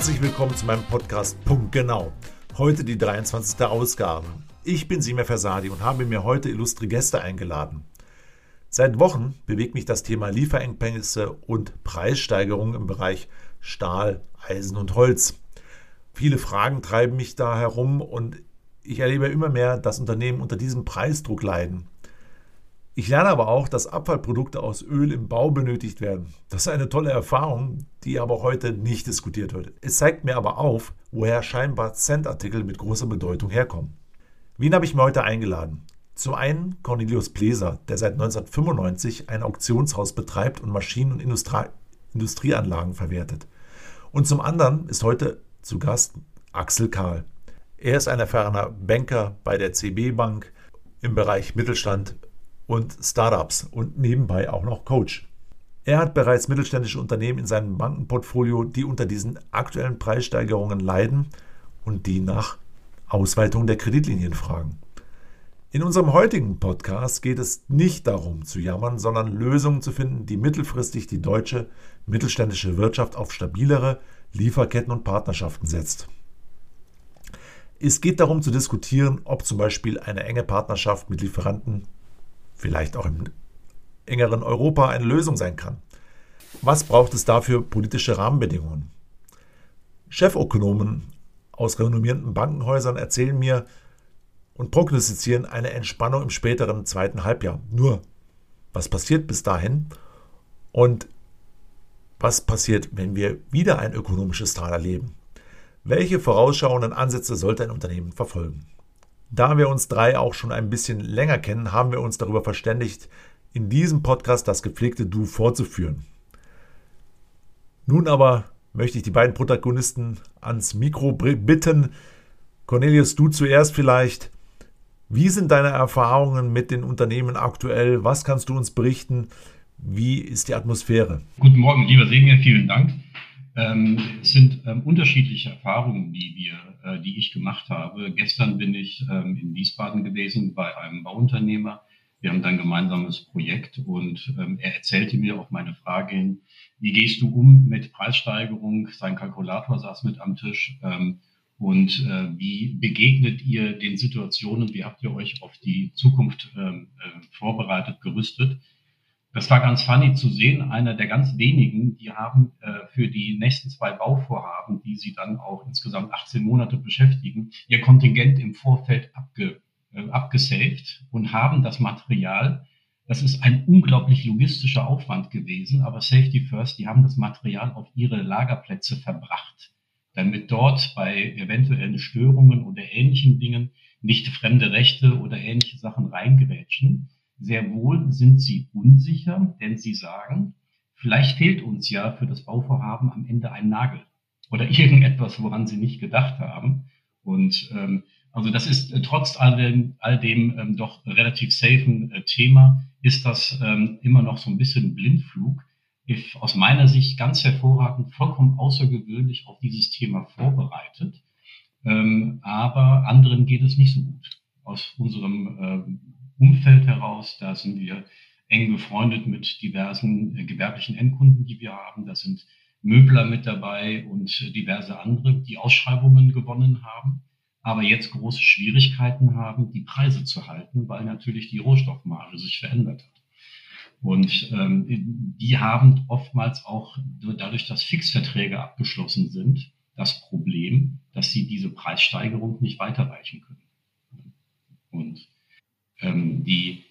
Herzlich willkommen zu meinem Podcast Punkt Genau. Heute die 23. Ausgabe. Ich bin Simon Versadi und habe mir heute illustre Gäste eingeladen. Seit Wochen bewegt mich das Thema Lieferengpässe und Preissteigerungen im Bereich Stahl, Eisen und Holz. Viele Fragen treiben mich da herum und ich erlebe immer mehr, dass Unternehmen unter diesem Preisdruck leiden. Ich lerne aber auch, dass Abfallprodukte aus Öl im Bau benötigt werden. Das ist eine tolle Erfahrung, die aber heute nicht diskutiert wird. Es zeigt mir aber auf, woher scheinbar Centartikel mit großer Bedeutung herkommen. Wen habe ich mir heute eingeladen? Zum einen Cornelius Pleser, der seit 1995 ein Auktionshaus betreibt und Maschinen- und Industrie Industrieanlagen verwertet. Und zum anderen ist heute zu Gast Axel Kahl. Er ist ein erfahrener Banker bei der CB Bank im Bereich Mittelstand und Startups und nebenbei auch noch Coach. Er hat bereits mittelständische Unternehmen in seinem Bankenportfolio, die unter diesen aktuellen Preissteigerungen leiden und die nach Ausweitung der Kreditlinien fragen. In unserem heutigen Podcast geht es nicht darum zu jammern, sondern Lösungen zu finden, die mittelfristig die deutsche mittelständische Wirtschaft auf stabilere Lieferketten und Partnerschaften setzt. Es geht darum zu diskutieren, ob zum Beispiel eine enge Partnerschaft mit Lieferanten vielleicht auch im engeren Europa eine Lösung sein kann. Was braucht es dafür politische Rahmenbedingungen? Chefökonomen aus renommierten Bankenhäusern erzählen mir und prognostizieren eine Entspannung im späteren zweiten Halbjahr. Nur, was passiert bis dahin und was passiert, wenn wir wieder ein ökonomisches Tal erleben? Welche vorausschauenden Ansätze sollte ein Unternehmen verfolgen? Da wir uns drei auch schon ein bisschen länger kennen, haben wir uns darüber verständigt, in diesem Podcast das gepflegte Du vorzuführen. Nun aber möchte ich die beiden Protagonisten ans Mikro bitten. Cornelius, du zuerst vielleicht. Wie sind deine Erfahrungen mit den Unternehmen aktuell? Was kannst du uns berichten? Wie ist die Atmosphäre? Guten Morgen, lieber Senior, vielen Dank. Ähm, es sind ähm, unterschiedliche Erfahrungen, die wir, äh, die ich gemacht habe. Gestern bin ich ähm, in Wiesbaden gewesen bei einem Bauunternehmer. Wir haben dann ein gemeinsames Projekt und er erzählte mir auf meine Frage hin, wie gehst du um mit Preissteigerung? Sein Kalkulator saß mit am Tisch. Und äh, wie begegnet ihr den Situationen? Wie habt ihr euch auf die Zukunft äh, vorbereitet, gerüstet? Das war ganz funny zu sehen. Einer der ganz wenigen, die haben äh, für die nächsten zwei Bauvorhaben, die sie dann auch insgesamt 18 Monate beschäftigen, ihr Kontingent im Vorfeld abge, äh, abgesaved und haben das Material. Das ist ein unglaublich logistischer Aufwand gewesen, aber Safety First, die haben das Material auf ihre Lagerplätze verbracht, damit dort bei eventuellen Störungen oder ähnlichen Dingen nicht fremde Rechte oder ähnliche Sachen reingerätschen sehr wohl sind sie unsicher, denn sie sagen, vielleicht fehlt uns ja für das Bauvorhaben am Ende ein Nagel oder irgendetwas, woran sie nicht gedacht haben. Und ähm, also das ist äh, trotz all dem, all dem ähm, doch relativ safen äh, Thema, ist das ähm, immer noch so ein bisschen Blindflug. Ich, aus meiner Sicht ganz hervorragend, vollkommen außergewöhnlich auf dieses Thema vorbereitet. Ähm, aber anderen geht es nicht so gut. Aus unserem äh, Umfeld heraus. Da sind wir eng befreundet mit diversen äh, gewerblichen Endkunden, die wir haben. Da sind Möbler mit dabei und diverse andere, die Ausschreibungen gewonnen haben, aber jetzt große Schwierigkeiten haben, die Preise zu halten, weil natürlich die Rohstoffmarge sich verändert hat. Und ähm, die haben oftmals auch dadurch, dass Fixverträge abgeschlossen sind, das Problem, dass sie diese Preissteigerung nicht weiterreichen können. Und die,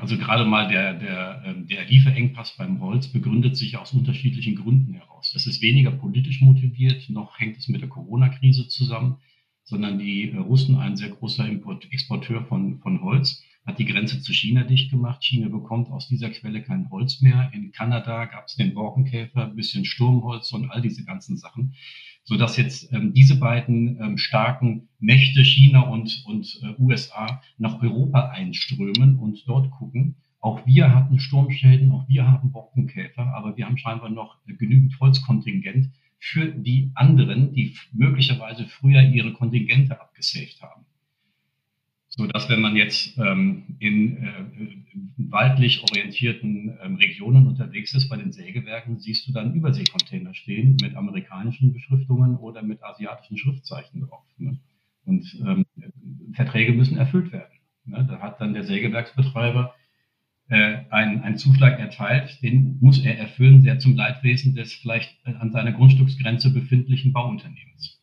also gerade mal der, der, ähm, der Lieferengpass beim Holz begründet sich aus unterschiedlichen Gründen heraus. Das ist weniger politisch motiviert, noch hängt es mit der Corona-Krise zusammen, sondern die äh, Russen, ein sehr großer Import, Exporteur von, von Holz, hat die Grenze zu China dicht gemacht. China bekommt aus dieser Quelle kein Holz mehr. In Kanada gab es den Borkenkäfer, ein bisschen Sturmholz und all diese ganzen Sachen so dass jetzt ähm, diese beiden ähm, starken Mächte, China und, und äh, USA, nach Europa einströmen und dort gucken. Auch wir hatten Sturmschäden, auch wir haben Borkenkäfer, aber wir haben scheinbar noch äh, genügend Holzkontingent für die anderen, die möglicherweise früher ihre Kontingente abgesaved haben. So dass wenn man jetzt ähm, in äh, waldlich orientierten ähm, Regionen unterwegs ist, bei den Sägewerken, siehst du dann Überseekontainer stehen mit amerikanischen Beschriftungen oder mit asiatischen Schriftzeichen drauf. Ne? Und ähm, Verträge müssen erfüllt werden. Ne? Da hat dann der Sägewerksbetreiber äh, einen, einen Zuschlag erteilt, den muss er erfüllen, sehr zum Leidwesen des vielleicht an seiner Grundstücksgrenze befindlichen Bauunternehmens.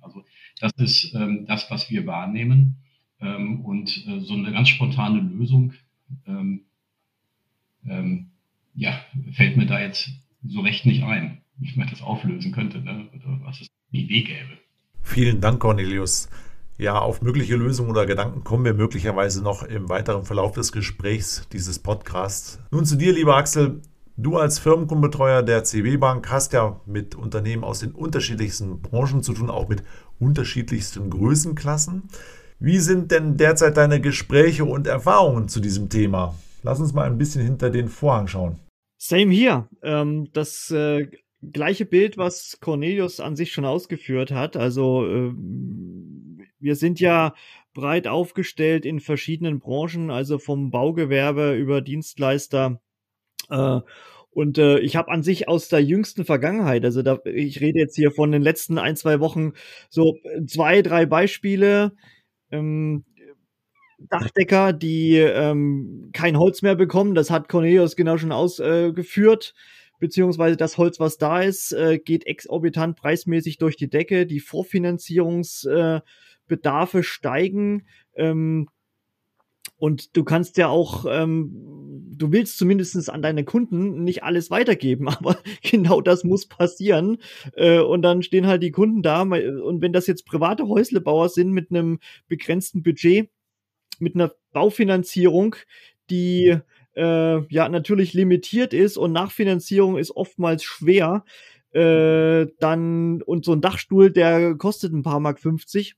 Also das ist ähm, das, was wir wahrnehmen. Ähm, und äh, so eine ganz spontane Lösung, ähm, ähm, ja, fällt mir da jetzt so recht nicht ein, wie man das auflösen könnte, ne? oder was es eine Idee gäbe. Vielen Dank, Cornelius. Ja, auf mögliche Lösungen oder Gedanken kommen wir möglicherweise noch im weiteren Verlauf des Gesprächs dieses Podcasts. Nun zu dir, lieber Axel. Du als Firmenkundenbetreuer der CW Bank hast ja mit Unternehmen aus den unterschiedlichsten Branchen zu tun, auch mit unterschiedlichsten Größenklassen. Wie sind denn derzeit deine Gespräche und Erfahrungen zu diesem Thema? Lass uns mal ein bisschen hinter den Vorhang schauen. Same hier. Ähm, das äh, gleiche Bild, was Cornelius an sich schon ausgeführt hat. Also äh, wir sind ja breit aufgestellt in verschiedenen Branchen, also vom Baugewerbe über Dienstleister. Äh, und äh, ich habe an sich aus der jüngsten Vergangenheit, also da, ich rede jetzt hier von den letzten ein, zwei Wochen, so zwei, drei Beispiele, ähm, Dachdecker, die ähm, kein Holz mehr bekommen. Das hat Cornelius genau schon ausgeführt. Äh, beziehungsweise das Holz, was da ist, äh, geht exorbitant preismäßig durch die Decke. Die Vorfinanzierungsbedarfe steigen. Ähm, und du kannst ja auch, ähm, du willst zumindest an deine Kunden nicht alles weitergeben, aber genau das muss passieren. Äh, und dann stehen halt die Kunden da. Und wenn das jetzt private Häuslebauer sind mit einem begrenzten Budget, mit einer Baufinanzierung, die äh, ja natürlich limitiert ist und Nachfinanzierung ist oftmals schwer, äh, dann und so ein Dachstuhl, der kostet ein paar Mark 50,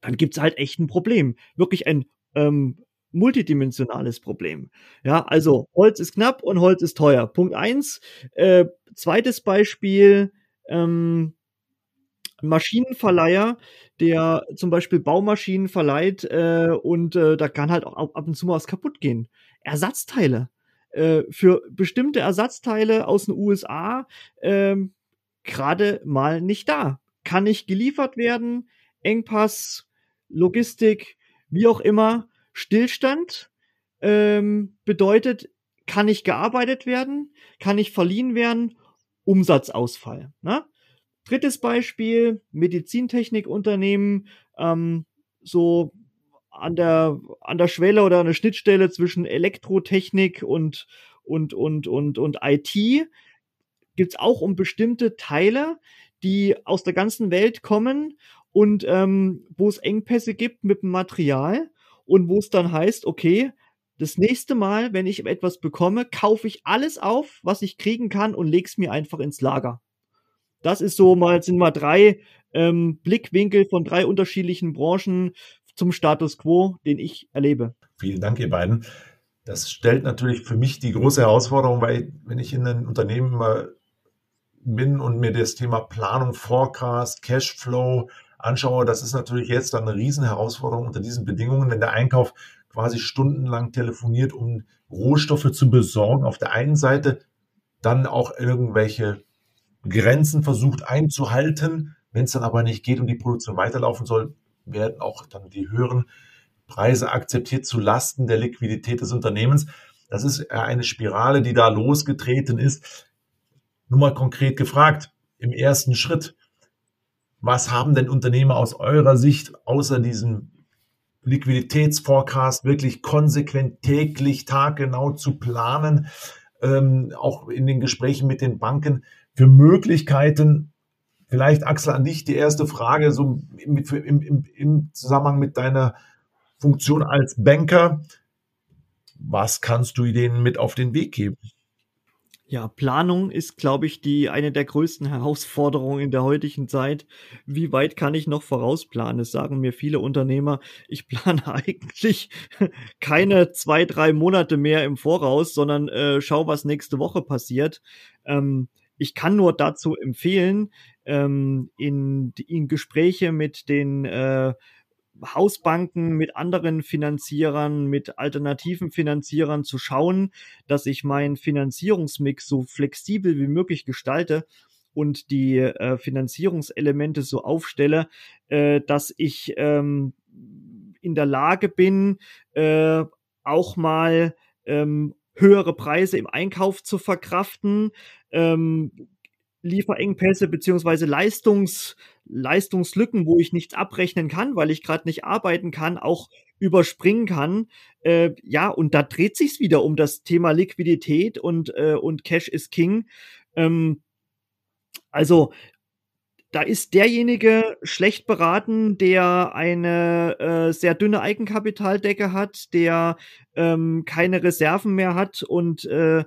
dann gibt's halt echt ein Problem. Wirklich ein ähm, multidimensionales Problem. Ja, also Holz ist knapp und Holz ist teuer. Punkt eins. Äh, zweites Beispiel, ähm, Maschinenverleiher, der zum Beispiel Baumaschinen verleiht äh, und äh, da kann halt auch ab und zu mal was kaputt gehen. Ersatzteile. Äh, für bestimmte Ersatzteile aus den USA ähm, gerade mal nicht da. Kann nicht geliefert werden. Engpass, Logistik, wie auch immer, Stillstand ähm, bedeutet, kann nicht gearbeitet werden, kann nicht verliehen werden, Umsatzausfall. Ne? Drittes Beispiel, Medizintechnikunternehmen, ähm, so an der, an der Schwelle oder an der Schnittstelle zwischen Elektrotechnik und, und, und, und, und IT gibt es auch um bestimmte Teile, die aus der ganzen Welt kommen und ähm, wo es Engpässe gibt mit dem Material und wo es dann heißt, okay, das nächste Mal, wenn ich etwas bekomme, kaufe ich alles auf, was ich kriegen kann und leg's mir einfach ins Lager. Das ist so mal, sind mal drei ähm, Blickwinkel von drei unterschiedlichen Branchen zum Status quo, den ich erlebe. Vielen Dank, ihr beiden. Das stellt natürlich für mich die große Herausforderung, weil wenn ich in einem Unternehmen bin und mir das Thema Planung, Forecast, Cashflow, anschaue, das ist natürlich jetzt dann eine Riesenherausforderung unter diesen Bedingungen, wenn der Einkauf quasi stundenlang telefoniert, um Rohstoffe zu besorgen. Auf der einen Seite dann auch irgendwelche Grenzen versucht einzuhalten. Wenn es dann aber nicht geht und die Produktion weiterlaufen soll, werden auch dann die höheren Preise akzeptiert zu Lasten der Liquidität des Unternehmens. Das ist eine Spirale, die da losgetreten ist. Nur mal konkret gefragt, im ersten Schritt, was haben denn Unternehmer aus eurer Sicht außer diesem Liquiditätsforecast wirklich konsequent täglich, taggenau zu planen, ähm, auch in den Gesprächen mit den Banken für Möglichkeiten? Vielleicht, Axel, an dich die erste Frage, so im, im, im Zusammenhang mit deiner Funktion als Banker. Was kannst du denen mit auf den Weg geben? Ja, Planung ist, glaube ich, die eine der größten Herausforderungen in der heutigen Zeit. Wie weit kann ich noch vorausplanen? Es sagen mir viele Unternehmer, ich plane eigentlich keine zwei, drei Monate mehr im Voraus, sondern äh, schau, was nächste Woche passiert. Ähm, ich kann nur dazu empfehlen, ähm, in, in Gespräche mit den äh, Hausbanken, mit anderen Finanzierern, mit alternativen Finanzierern zu schauen, dass ich meinen Finanzierungsmix so flexibel wie möglich gestalte und die äh, Finanzierungselemente so aufstelle, äh, dass ich ähm, in der Lage bin, äh, auch mal ähm, höhere Preise im Einkauf zu verkraften, ähm, Lieferengpässe beziehungsweise Leistungs, Leistungslücken, wo ich nichts abrechnen kann, weil ich gerade nicht arbeiten kann, auch überspringen kann. Äh, ja, und da dreht sich's wieder um das Thema Liquidität und, äh, und Cash is King. Ähm, also da ist derjenige schlecht beraten, der eine äh, sehr dünne Eigenkapitaldecke hat, der ähm, keine Reserven mehr hat und äh,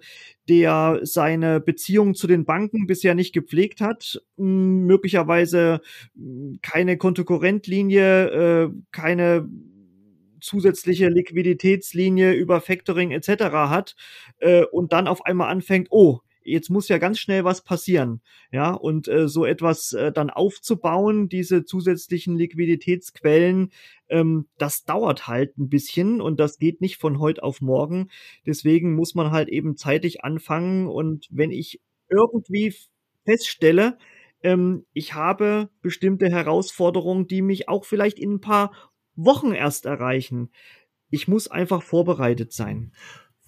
der seine Beziehung zu den Banken bisher nicht gepflegt hat, möglicherweise keine Kontokorrentlinie, äh, keine zusätzliche Liquiditätslinie über Factoring etc. hat äh, und dann auf einmal anfängt, oh, jetzt muss ja ganz schnell was passieren. Ja, und äh, so etwas äh, dann aufzubauen, diese zusätzlichen Liquiditätsquellen, ähm, das dauert halt ein bisschen und das geht nicht von heute auf morgen. Deswegen muss man halt eben zeitig anfangen. Und wenn ich irgendwie feststelle, ähm, ich habe bestimmte Herausforderungen, die mich auch vielleicht in ein paar Wochen erst erreichen. Ich muss einfach vorbereitet sein.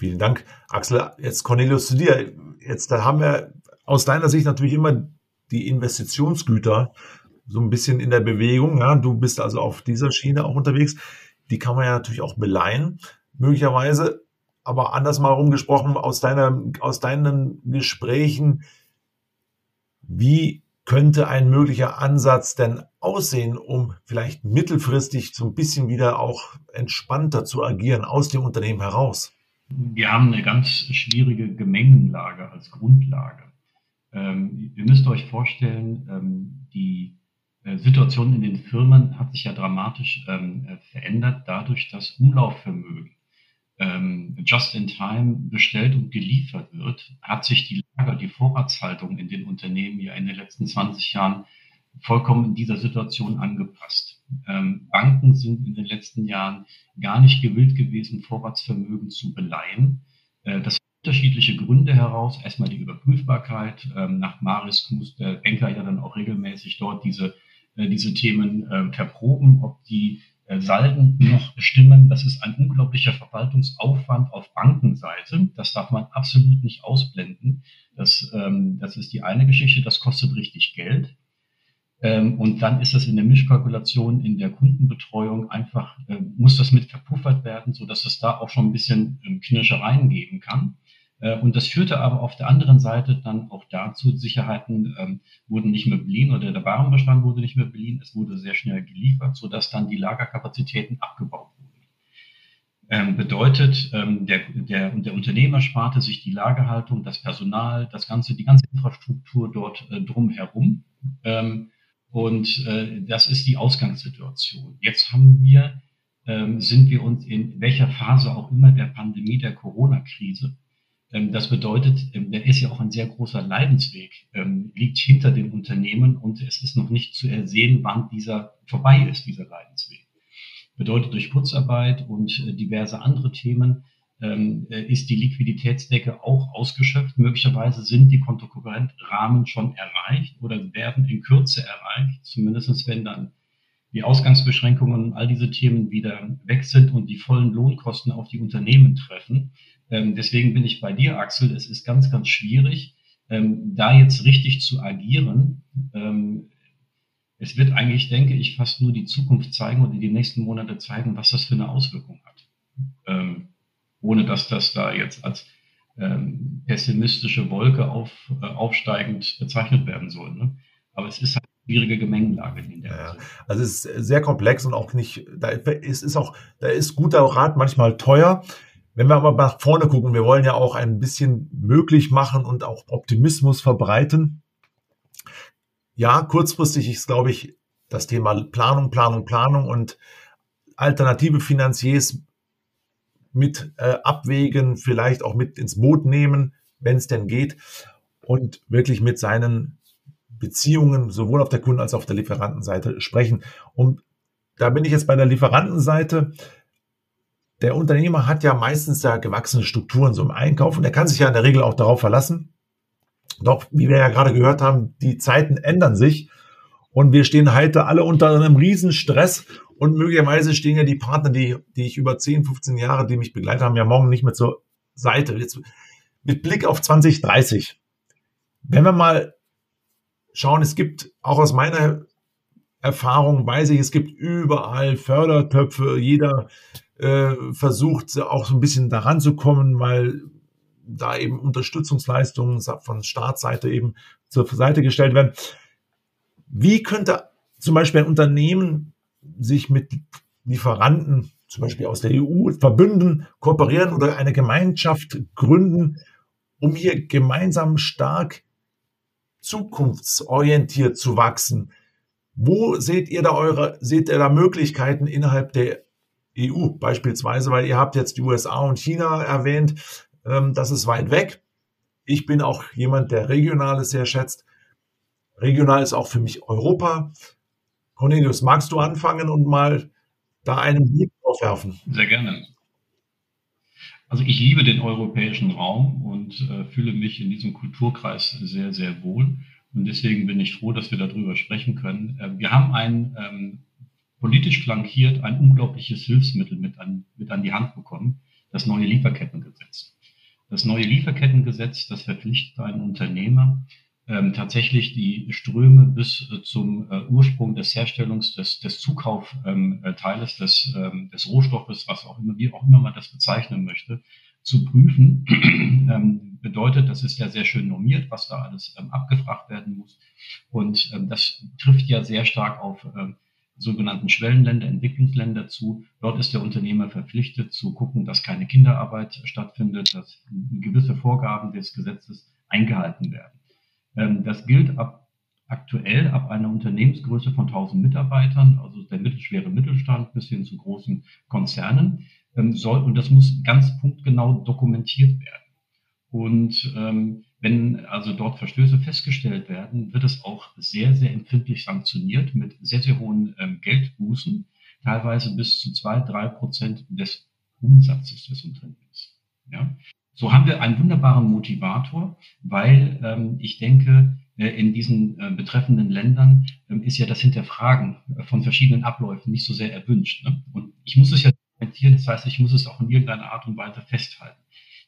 Vielen Dank, Axel. Jetzt Cornelius zu dir. Jetzt da haben wir aus deiner Sicht natürlich immer die Investitionsgüter so ein bisschen in der Bewegung. Ja, du bist also auf dieser Schiene auch unterwegs. Die kann man ja natürlich auch beleihen, möglicherweise. Aber anders mal rumgesprochen, aus deiner, aus deinen Gesprächen, wie könnte ein möglicher Ansatz denn aussehen, um vielleicht mittelfristig so ein bisschen wieder auch entspannter zu agieren aus dem Unternehmen heraus? Wir haben eine ganz schwierige Gemengenlage als Grundlage. Ähm, ihr müsst euch vorstellen, ähm, die äh, Situation in den Firmen hat sich ja dramatisch ähm, äh, verändert, dadurch, dass Umlaufvermögen ähm, just in time bestellt und geliefert wird, hat sich die Lager, die Vorratshaltung in den Unternehmen ja in den letzten 20 Jahren vollkommen in dieser Situation angepasst. Ähm, Banken sind in den letzten Jahren gar nicht gewillt gewesen, Vorratsvermögen zu beleihen. Äh, das unterschiedliche Gründe heraus. Erstmal die Überprüfbarkeit. Ähm, nach Maris muss der Banker ja dann auch regelmäßig dort diese, äh, diese Themen äh, verproben, ob die äh, Salden noch stimmen. Das ist ein unglaublicher Verwaltungsaufwand auf Bankenseite. Das darf man absolut nicht ausblenden. Das, ähm, das ist die eine Geschichte. Das kostet richtig Geld. Ähm, und dann ist das in der Mischkalkulation, in der Kundenbetreuung einfach, äh, muss das mit verpuffert werden, so dass es da auch schon ein bisschen ähm, Knirschereien geben kann. Äh, und das führte aber auf der anderen Seite dann auch dazu, Sicherheiten ähm, wurden nicht mehr beliehen oder der Warenbestand wurde nicht mehr beliehen, es wurde sehr schnell geliefert, so dass dann die Lagerkapazitäten abgebaut wurden. Ähm, bedeutet, ähm, der, der, der Unternehmer sparte sich die Lagerhaltung, das Personal, das ganze, die ganze Infrastruktur dort äh, drumherum. Ähm, und äh, das ist die Ausgangssituation. Jetzt haben wir, ähm, sind wir uns in welcher Phase auch immer der Pandemie, der Corona-Krise. Ähm, das bedeutet, ähm, der ist ja auch ein sehr großer Leidensweg, ähm, liegt hinter den Unternehmen und es ist noch nicht zu ersehen, wann dieser vorbei ist, dieser Leidensweg. Bedeutet durch Kurzarbeit und äh, diverse andere Themen ist die Liquiditätsdecke auch ausgeschöpft. Möglicherweise sind die Kontokorrentrahmen schon erreicht oder werden in Kürze erreicht, zumindest wenn dann die Ausgangsbeschränkungen und all diese Themen wieder weg sind und die vollen Lohnkosten auf die Unternehmen treffen. Ähm, deswegen bin ich bei dir, Axel. Es ist ganz, ganz schwierig, ähm, da jetzt richtig zu agieren. Ähm, es wird eigentlich, denke ich, fast nur die Zukunft zeigen und in den nächsten Monate zeigen, was das für eine Auswirkung hat. Ohne dass das da jetzt als ähm, pessimistische Wolke auf, äh, aufsteigend bezeichnet werden soll. Ne? Aber es ist halt eine schwierige Gemengelage in der ja, Also es ist sehr komplex und auch nicht, da ist, ist auch, da ist guter Rat manchmal teuer. Wenn wir aber nach vorne gucken, wir wollen ja auch ein bisschen möglich machen und auch Optimismus verbreiten. Ja, kurzfristig ist, glaube ich, das Thema Planung, Planung, Planung und alternative Finanziers mit äh, abwägen, vielleicht auch mit ins Boot nehmen, wenn es denn geht, und wirklich mit seinen Beziehungen sowohl auf der Kunden- als auch auf der Lieferantenseite sprechen, um da bin ich jetzt bei der Lieferantenseite. Der Unternehmer hat ja meistens ja gewachsene Strukturen so im Einkauf und er kann sich ja in der Regel auch darauf verlassen. Doch, wie wir ja gerade gehört haben, die Zeiten ändern sich und wir stehen heute alle unter einem riesen Stress und möglicherweise stehen ja die Partner, die, die ich über 10, 15 Jahre, die mich begleitet haben, ja morgen nicht mehr zur Seite. Jetzt mit Blick auf 2030. Wenn wir mal schauen, es gibt auch aus meiner Erfahrung, weiß ich, es gibt überall Fördertöpfe, jeder äh, versucht auch so ein bisschen daran zu kommen, weil da eben Unterstützungsleistungen von Staatsseite eben zur Seite gestellt werden. Wie könnte zum Beispiel ein Unternehmen sich mit Lieferanten, zum Beispiel aus der EU, verbünden, kooperieren oder eine Gemeinschaft gründen, um hier gemeinsam stark zukunftsorientiert zu wachsen? Wo seht ihr da eure, seht ihr da Möglichkeiten innerhalb der EU beispielsweise, weil ihr habt jetzt die USA und China erwähnt, ähm, das ist weit weg. Ich bin auch jemand, der Regionales sehr schätzt. Regional ist auch für mich Europa. Cornelius, magst du anfangen und mal da einen Blick drauf werfen? Sehr gerne. Also ich liebe den europäischen Raum und äh, fühle mich in diesem Kulturkreis sehr, sehr wohl. Und deswegen bin ich froh, dass wir darüber sprechen können. Äh, wir haben ein ähm, politisch flankiert ein unglaubliches Hilfsmittel mit an, mit an die Hand bekommen, das neue Lieferkettengesetz. Das neue Lieferkettengesetz, das verpflichtet einen Unternehmer, ähm, tatsächlich die Ströme bis äh, zum äh, Ursprung des Herstellungs des, des Zukauftteiles ähm, äh, des, ähm, des Rohstoffes, was auch immer, wie auch immer man das bezeichnen möchte, zu prüfen. ähm, bedeutet, das ist ja sehr schön normiert, was da alles ähm, abgefragt werden muss. Und ähm, das trifft ja sehr stark auf ähm, sogenannten Schwellenländer, Entwicklungsländer zu. Dort ist der Unternehmer verpflichtet zu gucken, dass keine Kinderarbeit stattfindet, dass gewisse Vorgaben des Gesetzes eingehalten werden. Ähm, das gilt ab aktuell ab einer Unternehmensgröße von 1000 Mitarbeitern, also der mittelschwere Mittelstand bis hin zu großen Konzernen, ähm, soll, und das muss ganz punktgenau dokumentiert werden. Und ähm, wenn also dort Verstöße festgestellt werden, wird es auch sehr, sehr empfindlich sanktioniert mit sehr, sehr hohen ähm, Geldbußen, teilweise bis zu zwei, drei Prozent des Umsatzes des Unternehmens. Ja? So haben wir einen wunderbaren Motivator, weil ähm, ich denke, äh, in diesen äh, betreffenden Ländern ähm, ist ja das Hinterfragen äh, von verschiedenen Abläufen nicht so sehr erwünscht. Ne? Und ich muss es ja dokumentieren, das heißt, ich muss es auch in irgendeiner Art und Weise festhalten.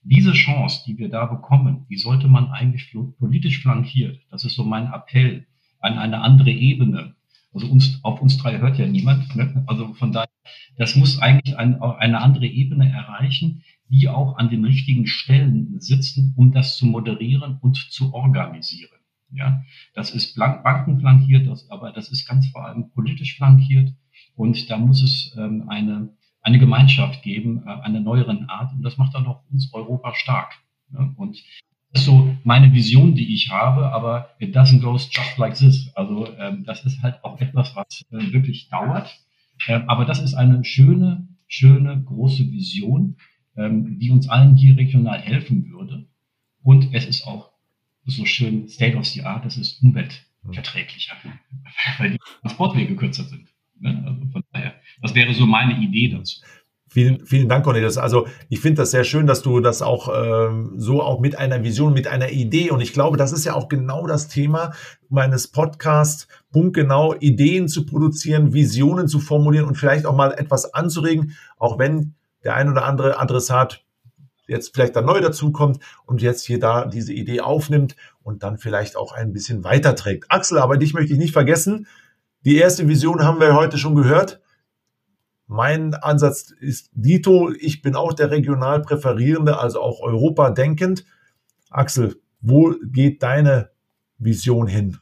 Diese Chance, die wir da bekommen, die sollte man eigentlich politisch flankiert. Das ist so mein Appell an eine andere Ebene. Also uns, auf uns drei hört ja niemand. Ne? Also von daher, das muss eigentlich ein, eine andere Ebene erreichen, die auch an den richtigen Stellen sitzen, um das zu moderieren und zu organisieren. Ja, das ist bankenflankiert, aber das ist ganz vor allem politisch flankiert. Und da muss es ähm, eine, eine Gemeinschaft geben, äh, einer neueren Art. Und das macht dann auch uns Europa stark. Ja? Und das ist so meine Vision, die ich habe, aber it doesn't go just like this. Also ähm, das ist halt auch etwas, was äh, wirklich dauert. Ähm, aber das ist eine schöne, schöne, große Vision, die uns allen hier regional helfen würde. Und es ist auch so schön State of the Art, es ist umweltverträglicher, weil die Transportwege kürzer sind. Ne? Also von daher, das wäre so meine Idee dazu. Vielen, vielen Dank, Cornelius. Also ich finde das sehr schön, dass du das auch ähm, so auch mit einer Vision, mit einer Idee und ich glaube, das ist ja auch genau das Thema meines Podcasts, punktgenau Ideen zu produzieren, Visionen zu formulieren und vielleicht auch mal etwas anzuregen, auch wenn der ein oder andere Adressat jetzt vielleicht dann neu dazukommt und jetzt hier da diese Idee aufnimmt und dann vielleicht auch ein bisschen weiterträgt. Axel, aber dich möchte ich nicht vergessen. Die erste Vision haben wir heute schon gehört. Mein Ansatz ist Dito. Ich bin auch der regional präferierende, also auch Europa denkend. Axel, wo geht deine Vision hin?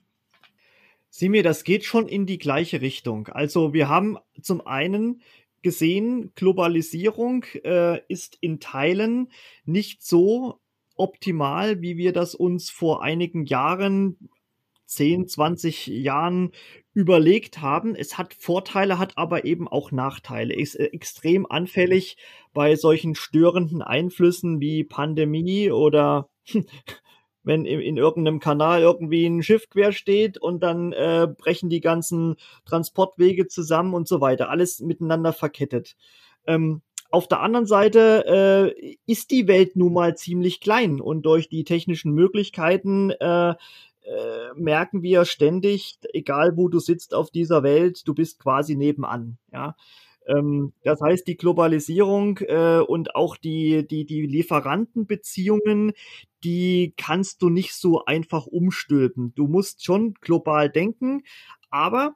Sieh mir, das geht schon in die gleiche Richtung. Also wir haben zum einen gesehen, Globalisierung äh, ist in Teilen nicht so optimal, wie wir das uns vor einigen Jahren, 10, 20 Jahren überlegt haben. Es hat Vorteile, hat aber eben auch Nachteile. Ist äh, extrem anfällig bei solchen störenden Einflüssen wie Pandemie oder wenn in, in irgendeinem Kanal irgendwie ein Schiff quer steht und dann äh, brechen die ganzen Transportwege zusammen und so weiter. Alles miteinander verkettet. Ähm, auf der anderen Seite äh, ist die Welt nun mal ziemlich klein und durch die technischen Möglichkeiten äh, äh, merken wir ständig, egal wo du sitzt auf dieser Welt, du bist quasi nebenan. Ja, das heißt, die Globalisierung äh, und auch die, die, die Lieferantenbeziehungen, die kannst du nicht so einfach umstülpen. Du musst schon global denken, aber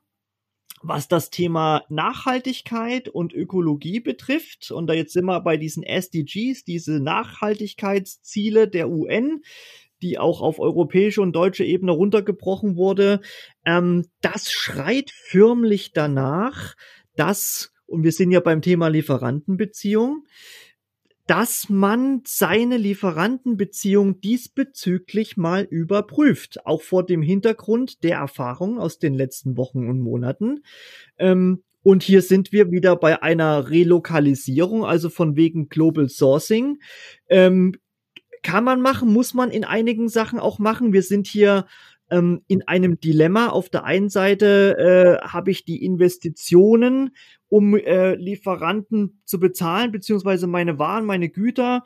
was das Thema Nachhaltigkeit und Ökologie betrifft, und da jetzt sind wir bei diesen SDGs, diese Nachhaltigkeitsziele der UN, die auch auf europäische und deutsche Ebene runtergebrochen wurde, ähm, das schreit förmlich danach, dass und wir sind ja beim Thema Lieferantenbeziehung, dass man seine Lieferantenbeziehung diesbezüglich mal überprüft, auch vor dem Hintergrund der Erfahrung aus den letzten Wochen und Monaten. Ähm, und hier sind wir wieder bei einer Relokalisierung, also von wegen Global Sourcing. Ähm, kann man machen, muss man in einigen Sachen auch machen. Wir sind hier ähm, in einem Dilemma. Auf der einen Seite äh, habe ich die Investitionen um äh, Lieferanten zu bezahlen, beziehungsweise meine Waren, meine Güter,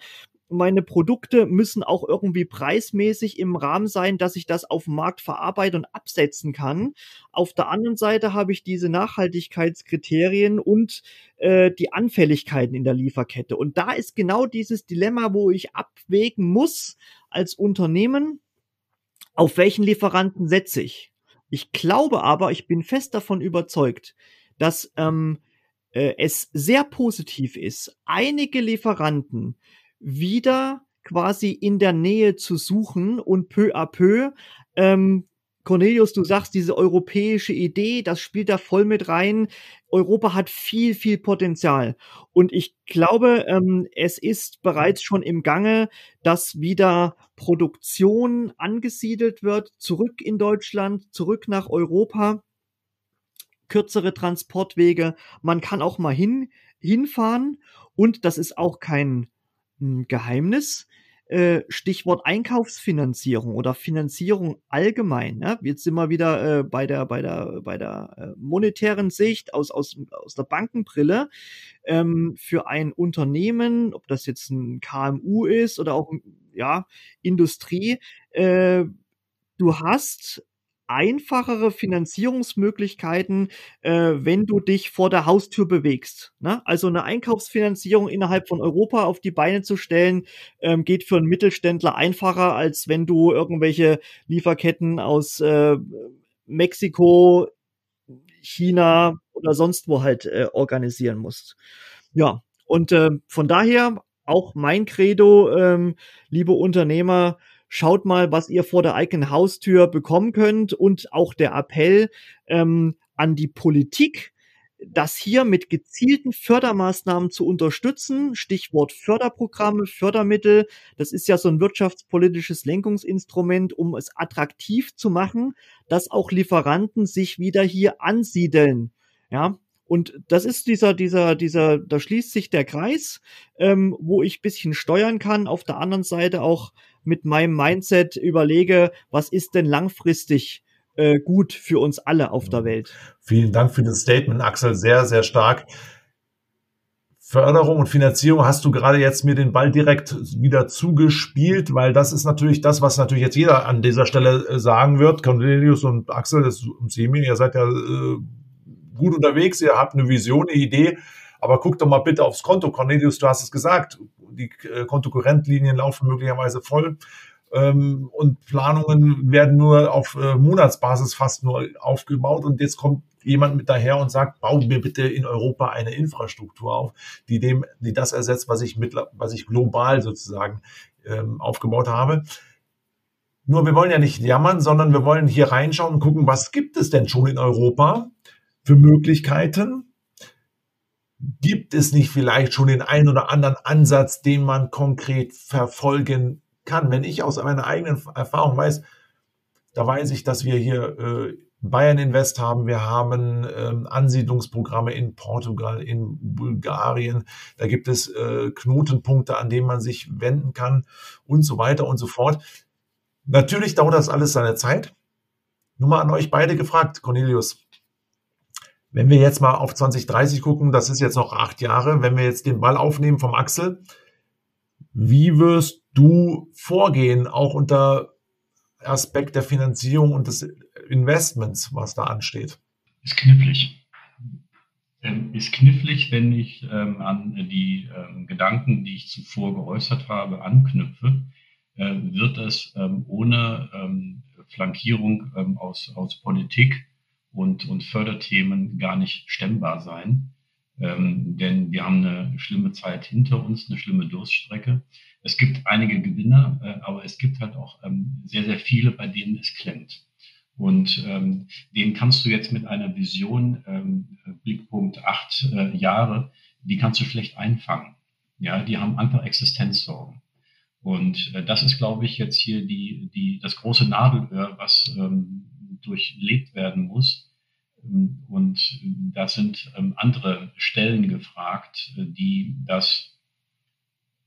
meine Produkte müssen auch irgendwie preismäßig im Rahmen sein, dass ich das auf dem Markt verarbeite und absetzen kann. Auf der anderen Seite habe ich diese Nachhaltigkeitskriterien und äh, die Anfälligkeiten in der Lieferkette. Und da ist genau dieses Dilemma, wo ich abwägen muss als Unternehmen, auf welchen Lieferanten setze ich. Ich glaube aber, ich bin fest davon überzeugt, dass ähm, äh, es sehr positiv ist, einige Lieferanten wieder quasi in der Nähe zu suchen und peu à peu ähm, Cornelius, du sagst, diese europäische Idee, das spielt da voll mit rein. Europa hat viel, viel Potenzial. Und ich glaube, ähm, es ist bereits schon im Gange, dass wieder Produktion angesiedelt wird, zurück in Deutschland, zurück nach Europa kürzere Transportwege. Man kann auch mal hin, hinfahren und das ist auch kein hm, Geheimnis. Äh, Stichwort Einkaufsfinanzierung oder Finanzierung allgemein. Ne? Jetzt sind wir wieder äh, bei der, bei der, bei der äh, monetären Sicht aus, aus, aus der Bankenbrille. Ähm, für ein Unternehmen, ob das jetzt ein KMU ist oder auch ja, Industrie, äh, du hast einfachere Finanzierungsmöglichkeiten, äh, wenn du dich vor der Haustür bewegst. Ne? Also eine Einkaufsfinanzierung innerhalb von Europa auf die Beine zu stellen, ähm, geht für einen Mittelständler einfacher, als wenn du irgendwelche Lieferketten aus äh, Mexiko, China oder sonst wo halt äh, organisieren musst. Ja, und äh, von daher auch mein Credo, ähm, liebe Unternehmer, schaut mal, was ihr vor der eigenen Haustür bekommen könnt und auch der Appell ähm, an die Politik, das hier mit gezielten Fördermaßnahmen zu unterstützen. Stichwort Förderprogramme, Fördermittel. Das ist ja so ein wirtschaftspolitisches Lenkungsinstrument, um es attraktiv zu machen, dass auch Lieferanten sich wieder hier ansiedeln. Ja, und das ist dieser, dieser, dieser, da schließt sich der Kreis, ähm, wo ich bisschen steuern kann. Auf der anderen Seite auch mit meinem Mindset überlege, was ist denn langfristig äh, gut für uns alle auf der Welt. Vielen Dank für das Statement, Axel, sehr, sehr stark. Förderung und Finanzierung hast du gerade jetzt mir den Ball direkt wieder zugespielt, weil das ist natürlich das, was natürlich jetzt jeder an dieser Stelle äh, sagen wird. Cornelius und Axel, das und Semi, ihr seid ja äh, gut unterwegs, ihr habt eine Vision, eine Idee, aber guckt doch mal bitte aufs Konto. Cornelius, du hast es gesagt, die äh, Kontokorrentlinien laufen möglicherweise voll. Ähm, und Planungen werden nur auf äh, Monatsbasis fast nur aufgebaut. Und jetzt kommt jemand mit daher und sagt, bau mir bitte in Europa eine Infrastruktur auf, die dem, die das ersetzt, was ich mit, was ich global sozusagen ähm, aufgebaut habe. Nur wir wollen ja nicht jammern, sondern wir wollen hier reinschauen und gucken, was gibt es denn schon in Europa für Möglichkeiten, Gibt es nicht vielleicht schon den einen oder anderen Ansatz, den man konkret verfolgen kann? Wenn ich aus meiner eigenen Erfahrung weiß, da weiß ich, dass wir hier äh, Bayern Invest haben, wir haben ähm, Ansiedlungsprogramme in Portugal, in Bulgarien, da gibt es äh, Knotenpunkte, an denen man sich wenden kann und so weiter und so fort. Natürlich dauert das alles seine Zeit. Nur mal an euch beide gefragt, Cornelius. Wenn wir jetzt mal auf 2030 gucken, das ist jetzt noch acht Jahre, wenn wir jetzt den Ball aufnehmen vom Axel, wie wirst du vorgehen, auch unter Aspekt der Finanzierung und des Investments, was da ansteht? Ist knifflig. Ähm, ist knifflig, wenn ich ähm, an die ähm, Gedanken, die ich zuvor geäußert habe, anknüpfe, äh, wird es ähm, ohne ähm, Flankierung ähm, aus, aus Politik und, und Förderthemen gar nicht stemmbar sein. Ähm, denn wir haben eine schlimme Zeit hinter uns, eine schlimme Durststrecke. Es gibt einige Gewinner, äh, aber es gibt halt auch ähm, sehr, sehr viele, bei denen es klemmt. Und ähm, den kannst du jetzt mit einer Vision, ähm, Blickpunkt acht äh, Jahre, die kannst du schlecht einfangen. Ja, die haben einfach Existenzsorgen. Und äh, das ist, glaube ich, jetzt hier die, die, das große Nadelöhr, was ähm, durchlebt werden muss. Ähm, und da sind ähm, andere Stellen gefragt, äh, die das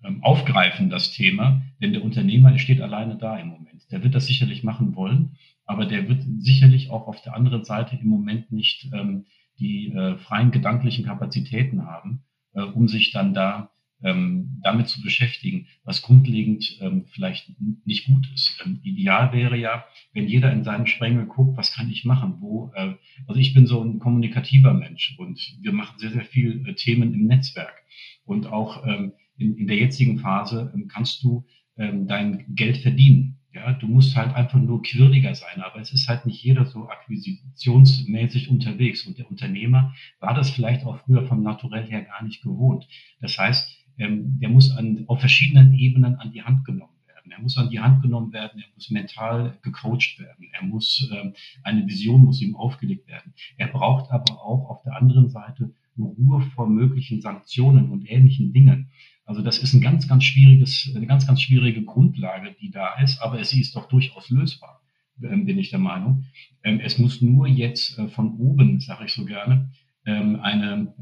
ähm, aufgreifen, das Thema. Denn der Unternehmer steht alleine da im Moment. Der wird das sicherlich machen wollen, aber der wird sicherlich auch auf der anderen Seite im Moment nicht ähm, die äh, freien gedanklichen Kapazitäten haben, äh, um sich dann da ähm, damit zu beschäftigen, was grundlegend ähm, vielleicht nicht gut ist. Ähm, ideal wäre ja, wenn jeder in seinem Sprengel guckt, was kann ich machen, wo, äh, also ich bin so ein kommunikativer Mensch und wir machen sehr, sehr viel äh, Themen im Netzwerk und auch ähm, in, in der jetzigen Phase ähm, kannst du ähm, dein Geld verdienen. Ja, du musst halt einfach nur quirliger sein, aber es ist halt nicht jeder so akquisitionsmäßig unterwegs und der Unternehmer war das vielleicht auch früher vom Naturell her gar nicht gewohnt. Das heißt, ähm, der muss an, auf verschiedenen Ebenen an die Hand genommen werden. Er muss an die Hand genommen werden, er muss mental gecoacht werden, er muss, ähm, eine Vision muss ihm aufgelegt werden. Er braucht aber auch auf der anderen Seite Ruhe vor möglichen Sanktionen und ähnlichen Dingen. Also das ist ein ganz, ganz schwieriges, eine ganz, ganz schwierige Grundlage, die da ist, aber sie ist doch durchaus lösbar, ähm, bin ich der Meinung. Ähm, es muss nur jetzt äh, von oben, sage ich so gerne, ähm, eine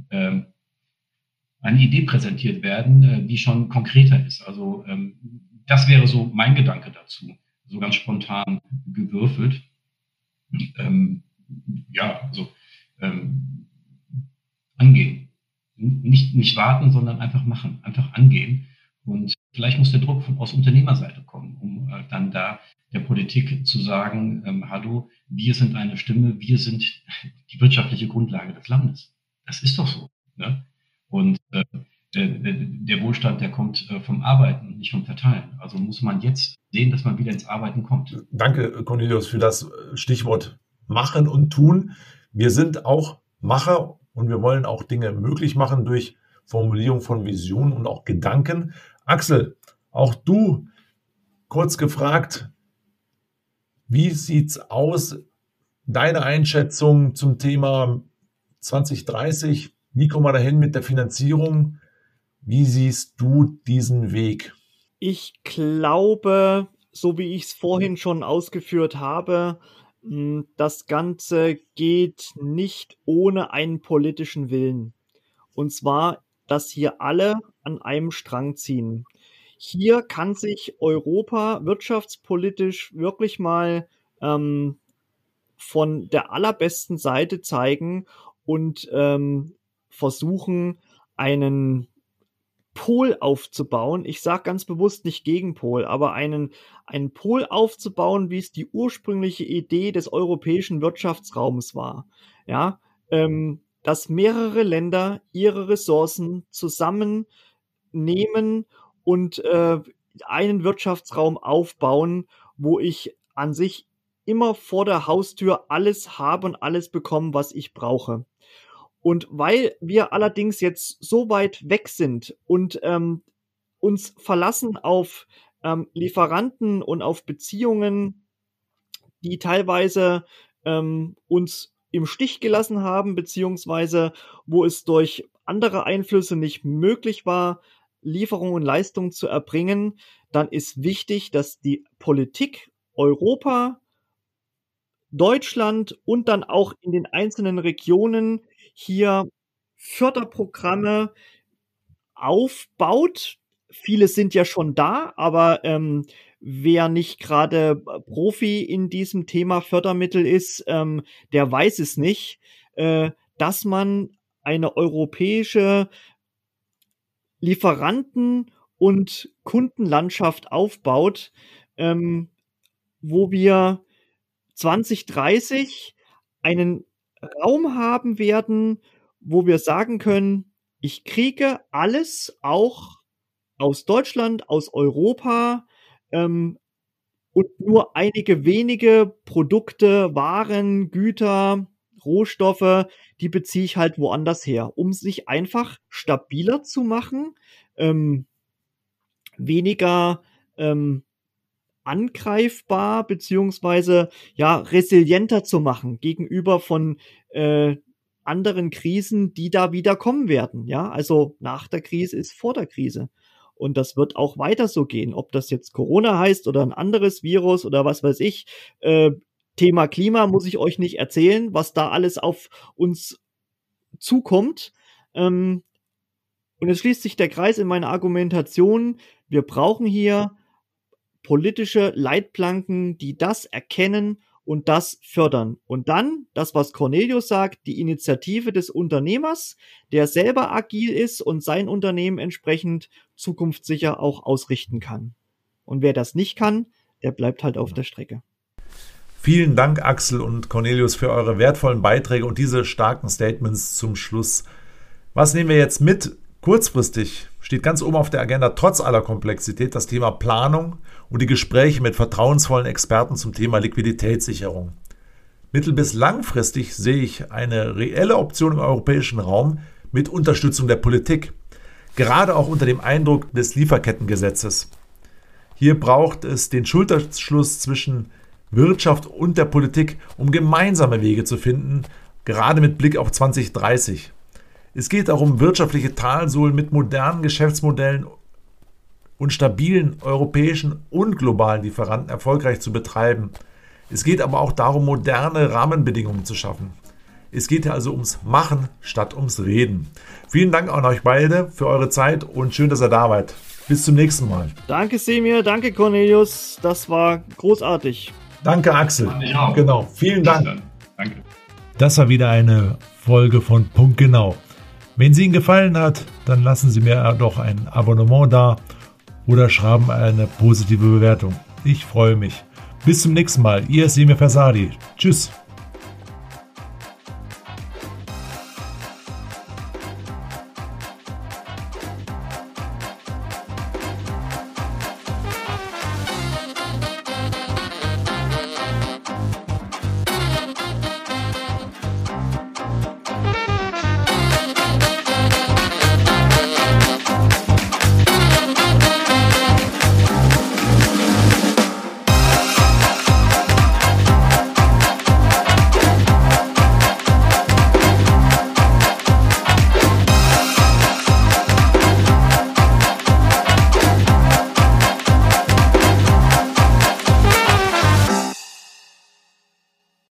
eine Idee präsentiert werden, äh, die schon konkreter ist. Also ähm, das wäre so mein Gedanke dazu, so ganz spontan gewürfelt. Ähm, ja, also ähm, angehen. Nicht, nicht warten, sondern einfach machen, einfach angehen. Und vielleicht muss der Druck von, aus Unternehmerseite kommen, um äh, dann da der Politik zu sagen, ähm, hallo, wir sind eine Stimme, wir sind die wirtschaftliche Grundlage des Landes. Das ist doch so. Ne? Und äh, der, der, Wohlstand, der kommt äh, vom Arbeiten, nicht vom Verteilen. Also muss man jetzt sehen, dass man wieder ins Arbeiten kommt. Danke, Cornelius, für das Stichwort machen und tun. Wir sind auch Macher und wir wollen auch Dinge möglich machen durch Formulierung von Visionen und auch Gedanken. Axel, auch du kurz gefragt, wie sieht's aus? Deine Einschätzung zum Thema 2030? Wie kommen wir dahin mit der Finanzierung? Wie siehst du diesen Weg? Ich glaube, so wie ich es vorhin schon ausgeführt habe, hm, das Ganze geht nicht ohne einen politischen Willen. Und zwar, dass hier alle an einem Strang ziehen. Hier kann sich Europa wirtschaftspolitisch wirklich mal ähm, von der allerbesten Seite zeigen und ähm, versuchen, einen Pol aufzubauen. Ich sage ganz bewusst nicht Gegenpol, aber einen, einen Pol aufzubauen, wie es die ursprüngliche Idee des europäischen Wirtschaftsraums war. Ja, ähm, dass mehrere Länder ihre Ressourcen zusammennehmen und äh, einen Wirtschaftsraum aufbauen, wo ich an sich immer vor der Haustür alles habe und alles bekomme, was ich brauche. Und weil wir allerdings jetzt so weit weg sind und ähm, uns verlassen auf ähm, Lieferanten und auf Beziehungen, die teilweise ähm, uns im Stich gelassen haben, beziehungsweise wo es durch andere Einflüsse nicht möglich war, Lieferung und Leistung zu erbringen, dann ist wichtig, dass die Politik Europa, Deutschland und dann auch in den einzelnen Regionen hier Förderprogramme aufbaut. Viele sind ja schon da, aber ähm, wer nicht gerade Profi in diesem Thema Fördermittel ist, ähm, der weiß es nicht, äh, dass man eine europäische Lieferanten- und Kundenlandschaft aufbaut, ähm, wo wir 2030 einen Raum haben werden, wo wir sagen können, ich kriege alles auch aus Deutschland, aus Europa ähm, und nur einige wenige Produkte, Waren, Güter, Rohstoffe, die beziehe ich halt woanders her, um sich einfach stabiler zu machen, ähm, weniger ähm, angreifbar beziehungsweise ja resilienter zu machen gegenüber von äh, anderen Krisen, die da wieder kommen werden. Ja, also nach der Krise ist vor der Krise. Und das wird auch weiter so gehen. Ob das jetzt Corona heißt oder ein anderes Virus oder was weiß ich. Äh, Thema Klima muss ich euch nicht erzählen, was da alles auf uns zukommt. Ähm, und es schließt sich der Kreis in meiner Argumentation. Wir brauchen hier politische Leitplanken, die das erkennen und das fördern. Und dann, das, was Cornelius sagt, die Initiative des Unternehmers, der selber agil ist und sein Unternehmen entsprechend zukunftssicher auch ausrichten kann. Und wer das nicht kann, der bleibt halt auf der Strecke. Vielen Dank, Axel und Cornelius, für eure wertvollen Beiträge und diese starken Statements zum Schluss. Was nehmen wir jetzt mit? Kurzfristig steht ganz oben auf der Agenda trotz aller Komplexität das Thema Planung und die Gespräche mit vertrauensvollen Experten zum Thema Liquiditätssicherung. Mittel- bis langfristig sehe ich eine reelle Option im europäischen Raum mit Unterstützung der Politik, gerade auch unter dem Eindruck des Lieferkettengesetzes. Hier braucht es den Schulterschluss zwischen Wirtschaft und der Politik, um gemeinsame Wege zu finden, gerade mit Blick auf 2030. Es geht darum, wirtschaftliche Talsohlen mit modernen Geschäftsmodellen und stabilen europäischen und globalen Lieferanten erfolgreich zu betreiben. Es geht aber auch darum, moderne Rahmenbedingungen zu schaffen. Es geht also ums Machen statt ums Reden. Vielen Dank an euch beide für eure Zeit und schön, dass ihr da wart. Bis zum nächsten Mal. Danke, Semir. Danke, Cornelius. Das war großartig. Danke, Axel. Genau. Vielen Dank. Danke. Das war wieder eine Folge von Punkt Genau. Wenn sie Ihnen gefallen hat, dann lassen Sie mir doch ein Abonnement da oder schreiben eine positive Bewertung. Ich freue mich. Bis zum nächsten Mal. Ihr Semir Versadi. Tschüss.